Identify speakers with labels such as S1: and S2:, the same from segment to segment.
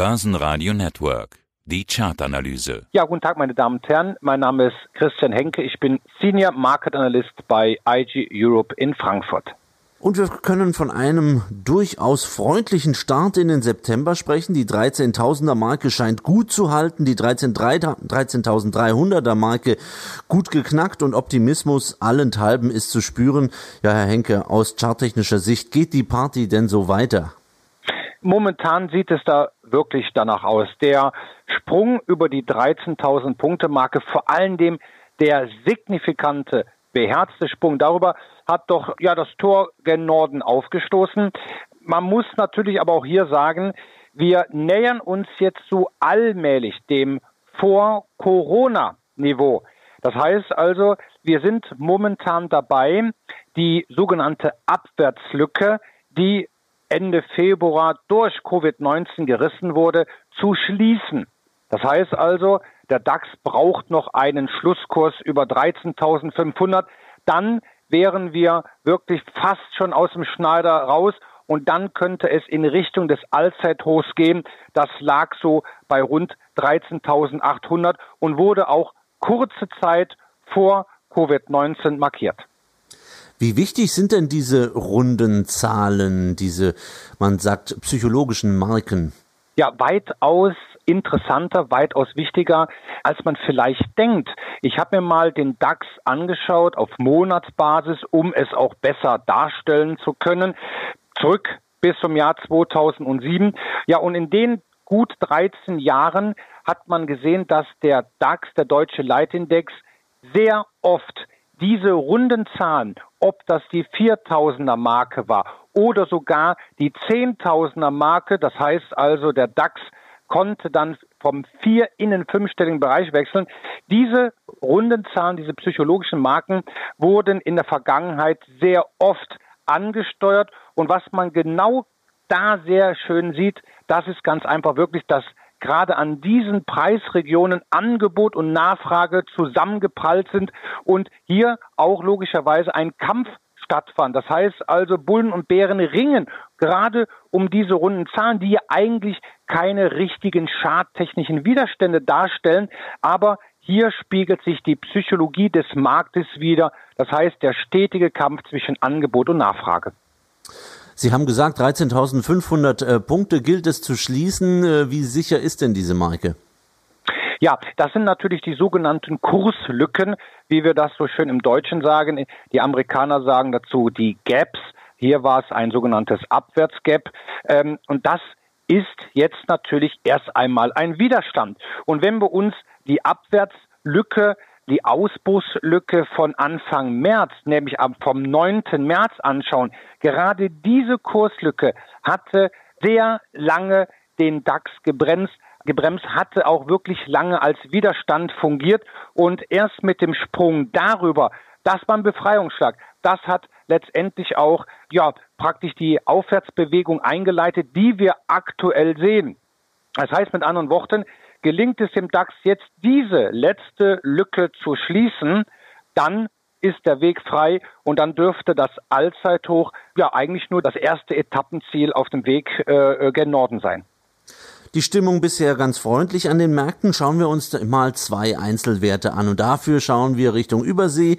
S1: Börsenradio Network. Die Chartanalyse.
S2: Ja, guten Tag, meine Damen und Herren. Mein Name ist Christian Henke. Ich bin Senior Market Analyst bei IG Europe in Frankfurt.
S3: Und wir können von einem durchaus freundlichen Start in den September sprechen. Die 13.000er Marke scheint gut zu halten, die 13.300er Marke gut geknackt und Optimismus allenthalben ist zu spüren. Ja, Herr Henke, aus charttechnischer Sicht geht die Party denn so weiter?
S2: Momentan sieht es da wirklich danach aus. Der Sprung über die 13.000 Punkte Marke, vor allen Dingen der signifikante beherzte Sprung darüber hat doch ja das Tor gen Norden aufgestoßen. Man muss natürlich aber auch hier sagen, wir nähern uns jetzt so allmählich dem Vor-Corona-Niveau. Das heißt also, wir sind momentan dabei, die sogenannte Abwärtslücke, die Ende Februar durch Covid-19 gerissen wurde, zu schließen. Das heißt also, der DAX braucht noch einen Schlusskurs über 13.500. Dann wären wir wirklich fast schon aus dem Schneider raus und dann könnte es in Richtung des Allzeithochs gehen. Das lag so bei rund 13.800 und wurde auch kurze Zeit vor Covid-19 markiert.
S3: Wie wichtig sind denn diese runden Zahlen, diese, man sagt, psychologischen Marken?
S2: Ja, weitaus interessanter, weitaus wichtiger, als man vielleicht denkt. Ich habe mir mal den DAX angeschaut auf Monatsbasis, um es auch besser darstellen zu können. Zurück bis zum Jahr 2007. Ja, und in den gut 13 Jahren hat man gesehen, dass der DAX, der deutsche Leitindex, sehr oft diese runden Zahlen, ob das die 4000er Marke war oder sogar die 10.000er Marke, das heißt also der DAX konnte dann vom vier in den fünfstelligen Bereich wechseln. Diese runden Zahlen, diese psychologischen Marken wurden in der Vergangenheit sehr oft angesteuert. Und was man genau da sehr schön sieht, das ist ganz einfach wirklich, dass gerade an diesen Preisregionen Angebot und Nachfrage zusammengeprallt sind und hier auch logischerweise ein Kampf stattfand. Das heißt also, Bullen und Bären ringen gerade um diese runden Zahlen, die ja eigentlich keine richtigen schadtechnischen Widerstände darstellen, aber hier spiegelt sich die Psychologie des Marktes wieder, das heißt der stetige Kampf zwischen Angebot und Nachfrage.
S3: Sie haben gesagt, 13.500 äh, Punkte gilt es zu schließen. Äh, wie sicher ist denn diese Marke?
S2: Ja, das sind natürlich die sogenannten Kurslücken, wie wir das so schön im Deutschen sagen. Die Amerikaner sagen dazu die Gaps. Hier war es ein sogenanntes Abwärtsgap. Ähm, und das ist jetzt natürlich erst einmal ein Widerstand. Und wenn wir uns die Abwärtslücke die Ausbruchslücke von Anfang März, nämlich vom 9. März anschauen, gerade diese Kurslücke hatte sehr lange den DAX gebremst, gebremst, hatte auch wirklich lange als Widerstand fungiert und erst mit dem Sprung darüber, das war ein Befreiungsschlag, das hat letztendlich auch, ja, praktisch die Aufwärtsbewegung eingeleitet, die wir aktuell sehen. Das heißt mit anderen Worten, Gelingt es dem DAX jetzt diese letzte Lücke zu schließen, dann ist der Weg frei und dann dürfte das Allzeithoch ja eigentlich nur das erste Etappenziel auf dem Weg äh, äh gen Norden sein.
S3: Die Stimmung bisher ganz freundlich an den Märkten. Schauen wir uns mal zwei Einzelwerte an und dafür schauen wir Richtung Übersee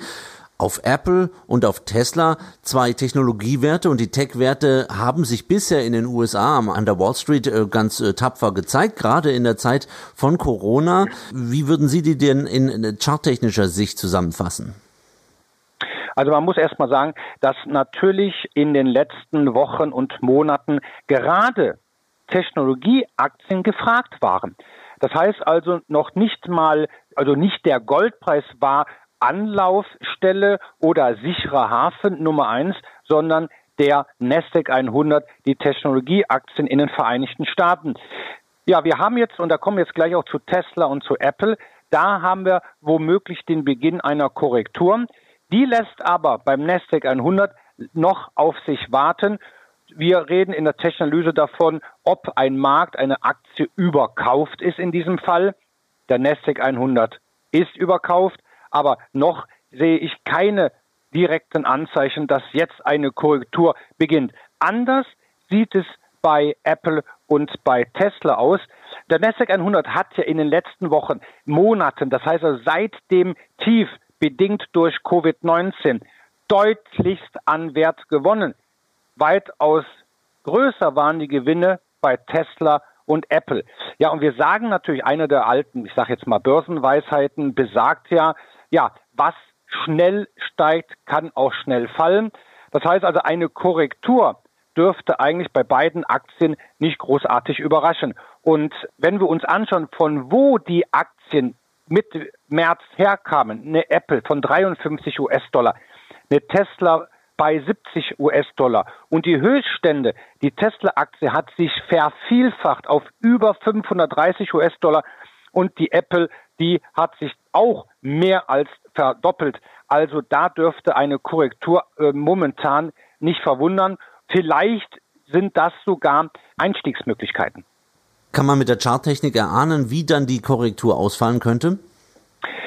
S3: auf Apple und auf Tesla zwei Technologiewerte und die Tech-Werte haben sich bisher in den USA an der Wall Street äh, ganz äh, tapfer gezeigt, gerade in der Zeit von Corona. Wie würden Sie die denn in charttechnischer Sicht zusammenfassen?
S2: Also man muss erst mal sagen, dass natürlich in den letzten Wochen und Monaten gerade Technologieaktien gefragt waren. Das heißt also noch nicht mal, also nicht der Goldpreis war Anlaufstelle oder sicherer Hafen Nummer eins, sondern der Nasdaq 100, die Technologieaktien in den Vereinigten Staaten. Ja, wir haben jetzt, und da kommen wir jetzt gleich auch zu Tesla und zu Apple, da haben wir womöglich den Beginn einer Korrektur. Die lässt aber beim Nasdaq 100 noch auf sich warten. Wir reden in der Technologie davon, ob ein Markt, eine Aktie überkauft ist in diesem Fall. Der Nasdaq 100 ist überkauft aber noch sehe ich keine direkten Anzeichen, dass jetzt eine Korrektur beginnt. Anders sieht es bei Apple und bei Tesla aus. Der Nasdaq 100 hat ja in den letzten Wochen, Monaten, das heißt also seit dem Tief bedingt durch Covid-19 deutlichst an Wert gewonnen. Weitaus größer waren die Gewinne bei Tesla und Apple. Ja, und wir sagen natürlich, eine der alten, ich sage jetzt mal Börsenweisheiten, besagt ja, ja, was schnell steigt, kann auch schnell fallen. Das heißt also, eine Korrektur dürfte eigentlich bei beiden Aktien nicht großartig überraschen. Und wenn wir uns anschauen, von wo die Aktien Mitte März herkamen, eine Apple von 53 US-Dollar, eine Tesla bei 70 US-Dollar und die Höchststände, die Tesla-Aktie hat sich vervielfacht auf über 530 US-Dollar und die Apple, die hat sich auch mehr als verdoppelt. Also da dürfte eine Korrektur äh, momentan nicht verwundern. Vielleicht sind das sogar Einstiegsmöglichkeiten.
S3: Kann man mit der Charttechnik erahnen, wie dann die Korrektur ausfallen könnte?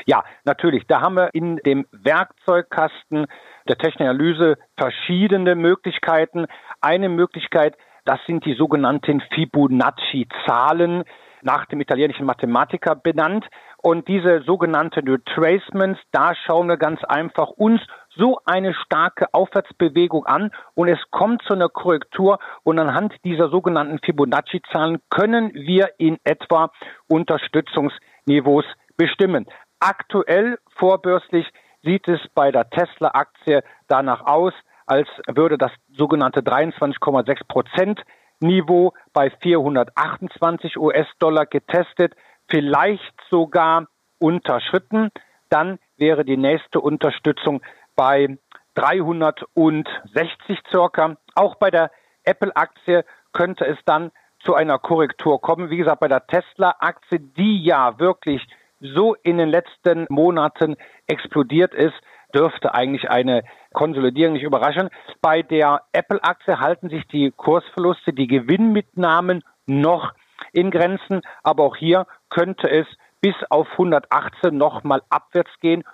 S2: Ja, natürlich. Da haben wir in dem Werkzeugkasten der technischen Analyse verschiedene Möglichkeiten. Eine Möglichkeit, das sind die sogenannten Fibonacci-Zahlen, nach dem italienischen Mathematiker benannt. Und diese sogenannten Retracements, da schauen wir ganz einfach uns so eine starke Aufwärtsbewegung an und es kommt zu einer Korrektur und anhand dieser sogenannten Fibonacci-Zahlen können wir in etwa Unterstützungsniveaus bestimmen. Aktuell vorbörslich sieht es bei der Tesla-Aktie danach aus, als würde das sogenannte 23,6 Prozent Niveau bei 428 US-Dollar getestet, vielleicht sogar unterschritten. Dann wäre die nächste Unterstützung bei 360 circa. Auch bei der Apple-Aktie könnte es dann zu einer Korrektur kommen. Wie gesagt, bei der Tesla-Aktie, die ja wirklich so in den letzten Monaten explodiert ist, dürfte eigentlich eine Konsolidierung nicht überraschen. Bei der Apple-Aktie halten sich die Kursverluste, die Gewinnmitnahmen noch in Grenzen, aber auch hier könnte es bis auf 118 nochmal abwärts gehen,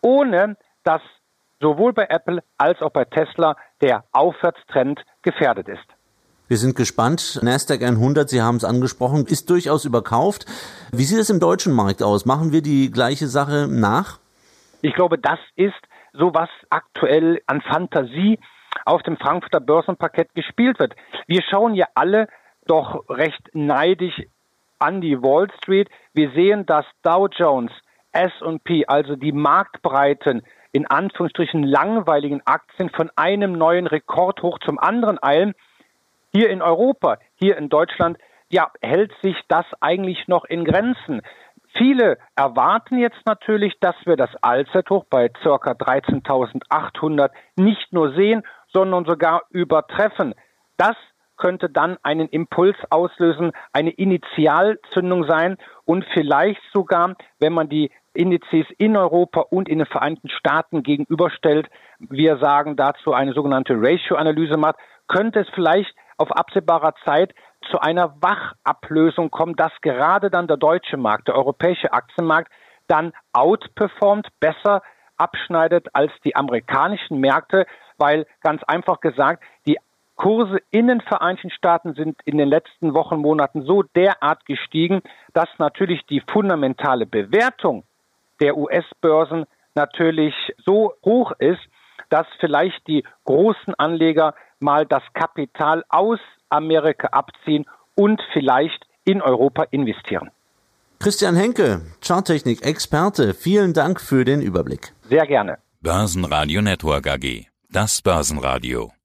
S2: ohne dass sowohl bei Apple als auch bei Tesla der Aufwärtstrend gefährdet ist.
S3: Wir sind gespannt. Nasdaq 100, Sie haben es angesprochen, ist durchaus überkauft. Wie sieht es im deutschen Markt aus? Machen wir die gleiche Sache nach?
S2: Ich glaube, das ist so, was aktuell an Fantasie auf dem Frankfurter Börsenparkett gespielt wird. Wir schauen ja alle doch recht neidisch an die Wall Street. Wir sehen, dass Dow Jones, S&P, also die Marktbreiten in Anführungsstrichen langweiligen Aktien von einem neuen Rekordhoch zum anderen eilen. Hier in Europa, hier in Deutschland, ja, hält sich das eigentlich noch in Grenzen. Viele erwarten jetzt natürlich, dass wir das Allzeithoch bei ca. 13.800 nicht nur sehen, sondern sogar übertreffen. Das könnte dann einen Impuls auslösen, eine Initialzündung sein und vielleicht sogar, wenn man die Indizes in Europa und in den Vereinigten Staaten gegenüberstellt, wir sagen dazu eine sogenannte Ratio-Analyse macht, könnte es vielleicht auf absehbarer Zeit zu einer Wachablösung kommen, dass gerade dann der deutsche Markt, der europäische Aktienmarkt dann outperformt, besser abschneidet als die amerikanischen Märkte, weil ganz einfach gesagt, die Kurse in den Vereinigten Staaten sind in den letzten Wochen, Monaten so derart gestiegen, dass natürlich die fundamentale Bewertung der US-Börsen natürlich so hoch ist, dass vielleicht die großen Anleger mal das Kapital aus Amerika abziehen und vielleicht in Europa investieren.
S3: Christian Henke, Charttechnik-Experte, vielen Dank für den Überblick.
S2: Sehr gerne.
S1: Börsenradio Network AG. Das Börsenradio.